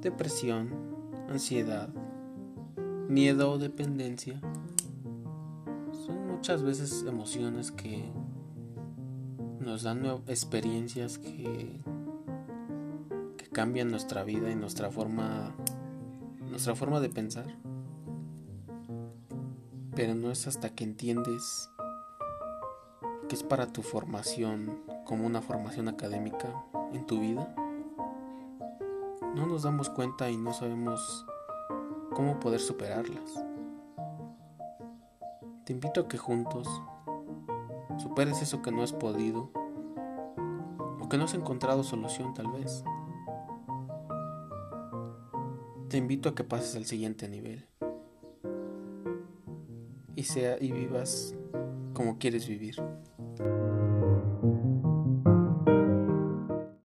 depresión, ansiedad, miedo o dependencia son muchas veces emociones que nos dan experiencias que, que cambian nuestra vida y nuestra forma nuestra forma de pensar. Pero no es hasta que entiendes que es para tu formación como una formación académica en tu vida. No nos damos cuenta y no sabemos cómo poder superarlas. Te invito a que juntos superes eso que no has podido o que no has encontrado solución tal vez. Te invito a que pases al siguiente nivel y sea y vivas como quieres vivir.